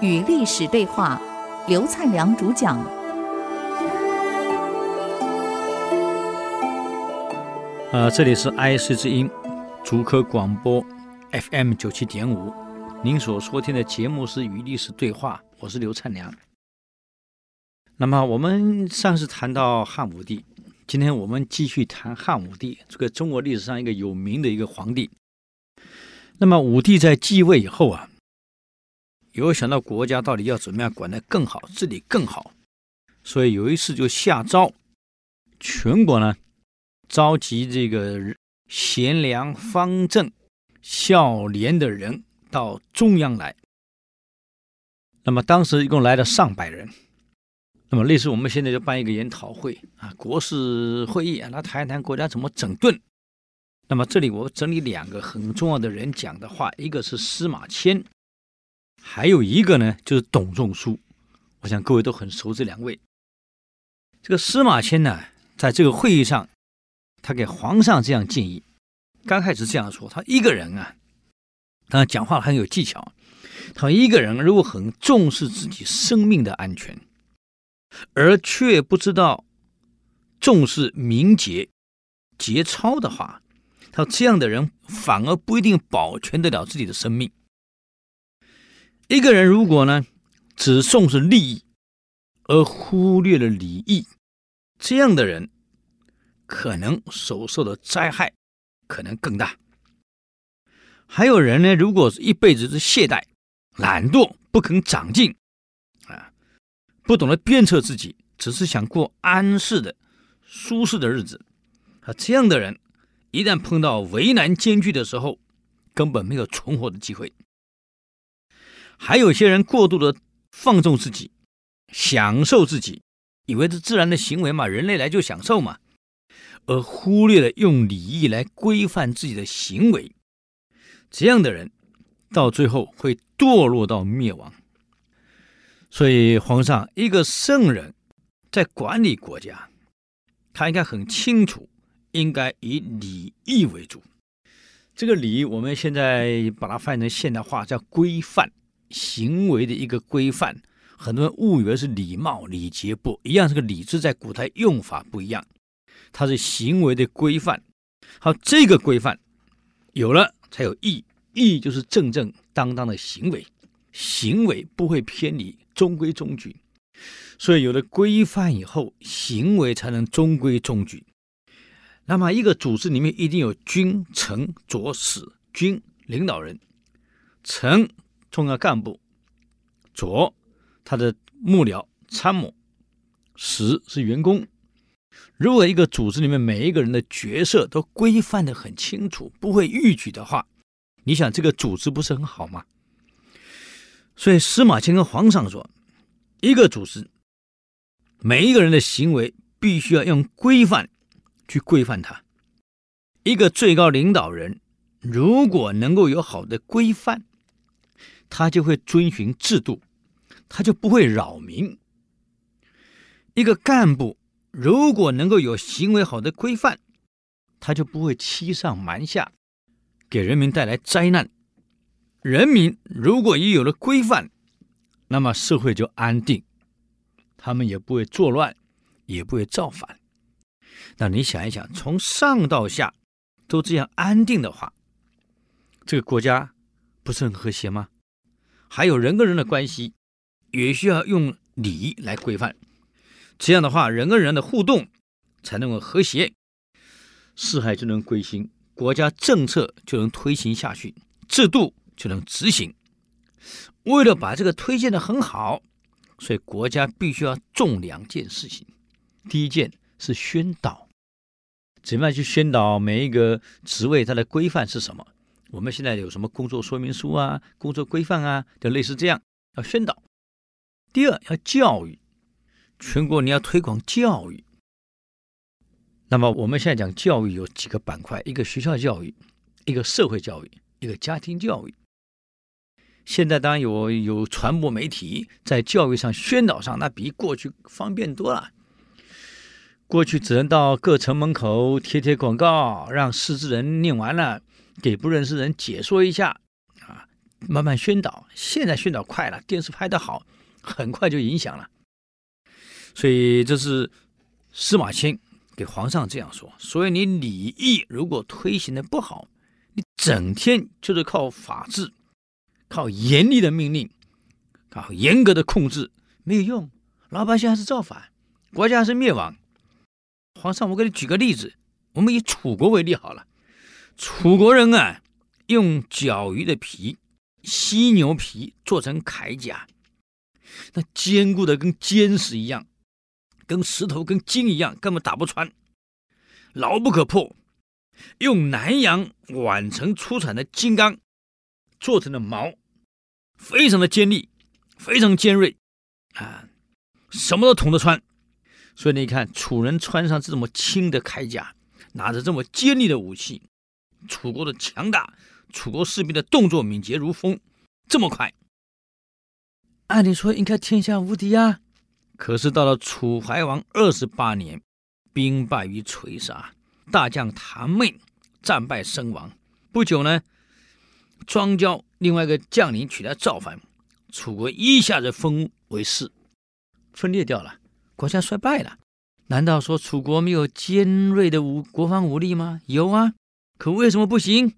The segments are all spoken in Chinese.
与历史对话，刘灿良主讲。呃，这里是 IC 之音，竹科广播 FM 九七点五。您所收听的节目是《与历史对话》，我是刘灿良。那么我们上次谈到汉武帝，今天我们继续谈汉武帝，这个中国历史上一个有名的一个皇帝。那么武帝在继位以后啊，有想到国家到底要怎么样管得更好，治理更好，所以有一次就下诏，全国呢召集这个贤良方正孝廉的人到中央来。那么当时一共来了上百人。那么类似我们现在就办一个研讨会啊，国事会议啊，来谈一谈国家怎么整顿。那么这里我整理两个很重要的人讲的话，一个是司马迁，还有一个呢就是董仲舒。我想各位都很熟这两位。这个司马迁呢，在这个会议上，他给皇上这样建议。刚开始这样说，他一个人啊，当然讲话很有技巧。他一个人如果很重视自己生命的安全，而却不知道重视名节节操的话，他这样的人反而不一定保全得了自己的生命。一个人如果呢，只重视利益而忽略了礼义，这样的人可能所受的灾害可能更大。还有人呢，如果是一辈子是懈怠、懒惰、不肯长进啊。不懂得鞭策自己，只是想过安适的、舒适的日子，啊，这样的人一旦碰到危难艰巨的时候，根本没有存活的机会。还有些人过度的放纵自己，享受自己，以为是自然的行为嘛，人类来就享受嘛，而忽略了用礼义来规范自己的行为，这样的人到最后会堕落到灭亡。所以，皇上一个圣人，在管理国家，他应该很清楚，应该以礼义为主。这个礼，我们现在把它翻译成现代化，叫规范行为的一个规范。很多人误以为是礼貌、礼节，不一样。这个礼字在古代用法不一样，它是行为的规范。好，这个规范有了，才有义。义就是正正当当的行为，行为不会偏离。中规中矩，所以有了规范以后，行为才能中规中矩。那么，一个组织里面一定有君、臣、佐、使。君领导人，臣重要干部，佐他的幕僚参谋，使是员工。如果一个组织里面每一个人的角色都规范得很清楚，不会逾矩的话，你想这个组织不是很好吗？所以司马迁跟皇上说：“一个组织，每一个人的行为必须要用规范去规范他。一个最高领导人如果能够有好的规范，他就会遵循制度，他就不会扰民。一个干部如果能够有行为好的规范，他就不会欺上瞒下，给人民带来灾难。”人民如果也有了规范，那么社会就安定，他们也不会作乱，也不会造反。那你想一想，从上到下都这样安定的话，这个国家不是很和谐吗？还有人跟人的关系，也需要用礼来规范。这样的话，人跟人的互动才能够和谐，四海就能归心，国家政策就能推行下去，制度。就能执行。为了把这个推荐的很好，所以国家必须要重两件事情。第一件是宣导，怎么样去宣导每一个职位它的规范是什么？我们现在有什么工作说明书啊、工作规范啊，就类似这样要宣导。第二要教育，全国你要推广教育。那么我们现在讲教育有几个板块：一个学校教育，一个社会教育，一个家庭教育。现在当然有有传播媒体在教育上宣导上，那比过去方便多了。过去只能到各城门口贴贴广告，让识字人念完了，给不认识人解说一下啊，慢慢宣导。现在宣导快了，电视拍得好，很快就影响了。所以这是司马迁给皇上这样说。所以你礼义如果推行的不好，你整天就是靠法治，靠严厉的命令，靠严格的控制，没有用，老百姓还是造反，国家还是灭亡。皇上，我给你举个例子，我们以楚国为例好了。楚国人啊，用角鱼的皮、犀牛皮做成铠甲，那坚固的跟坚石一样，跟石头、跟金一样，根本打不穿，牢不可破。用南阳宛城出产的金刚做成的矛，非常的尖利，非常尖锐，啊，什么都捅得穿。所以你看，楚人穿上这么轻的铠甲，拿着这么尖利的武器。楚国的强大，楚国士兵的动作敏捷如风，这么快，按理说应该天下无敌啊。可是到了楚怀王二十八年，兵败于垂沙，大将谭昧战败身亡。不久呢，庄郊另外一个将领取代造反，楚国一下子分为四，分裂掉了，国家衰败了。难道说楚国没有尖锐的武国防武力吗？有啊。可为什么不行？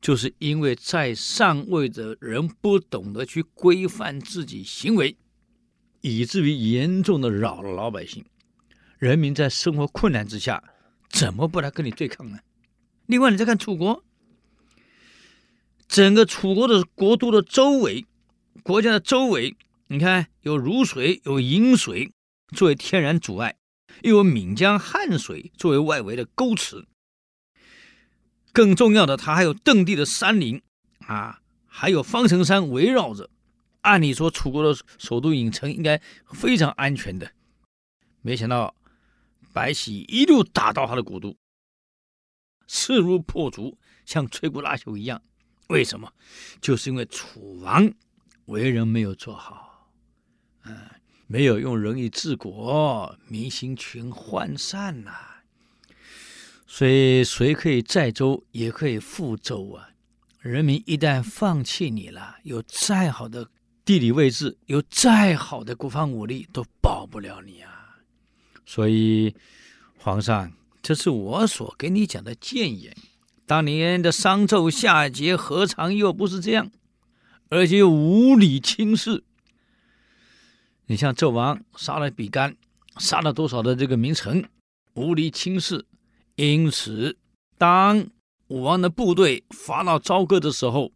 就是因为在上位的人不懂得去规范自己行为，以至于严重的扰了老百姓。人民在生活困难之下，怎么不来跟你对抗呢？另外，你再看楚国，整个楚国的国都的周围，国家的周围，你看有汝水、有鄞水作为天然阻碍，又有岷江汉水作为外围的沟池。更重要的，它还有邓地的山林啊，还有方城山围绕着。按理说，楚国的首都郢城应该非常安全的，没想到白起一路打到他的国都，势如破竹，像摧枯拉朽一样。为什么？就是因为楚王为人没有做好，嗯，没有用仁义治国，民心全涣散呐。所以，谁可以载舟，也可以覆舟啊！人民一旦放弃你了，有再好的地理位置，有再好的国防武力，都保不了你啊！所以，皇上，这是我所给你讲的谏言。当年的商纣夏桀，何尝又不是这样？而且又无理轻视。你像纣王杀了比干，杀了多少的这个名臣，无理轻视。因此，当武王的部队伐到朝歌的时候，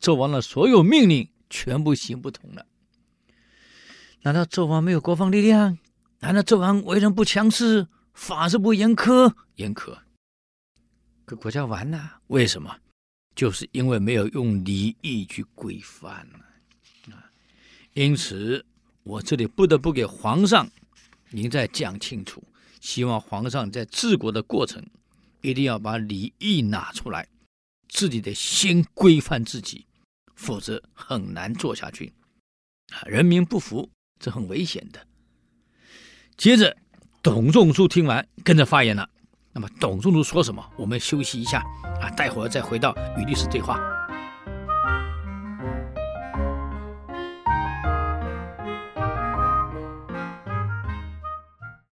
纣王的所有命令全部行不通了。难道纣王没有国防力量？难道纣王为人不强势，法制不严苛？严苛，可国家完了。为什么？就是因为没有用礼义去规范啊！因此，我这里不得不给皇上，您再讲清楚。希望皇上在治国的过程，一定要把礼义拿出来，自己得先规范自己，否则很难做下去。啊，人民不服，这很危险的。接着，董仲舒听完，跟着发言了。那么，董仲舒说什么？我们休息一下啊，待会儿再回到与历史对话。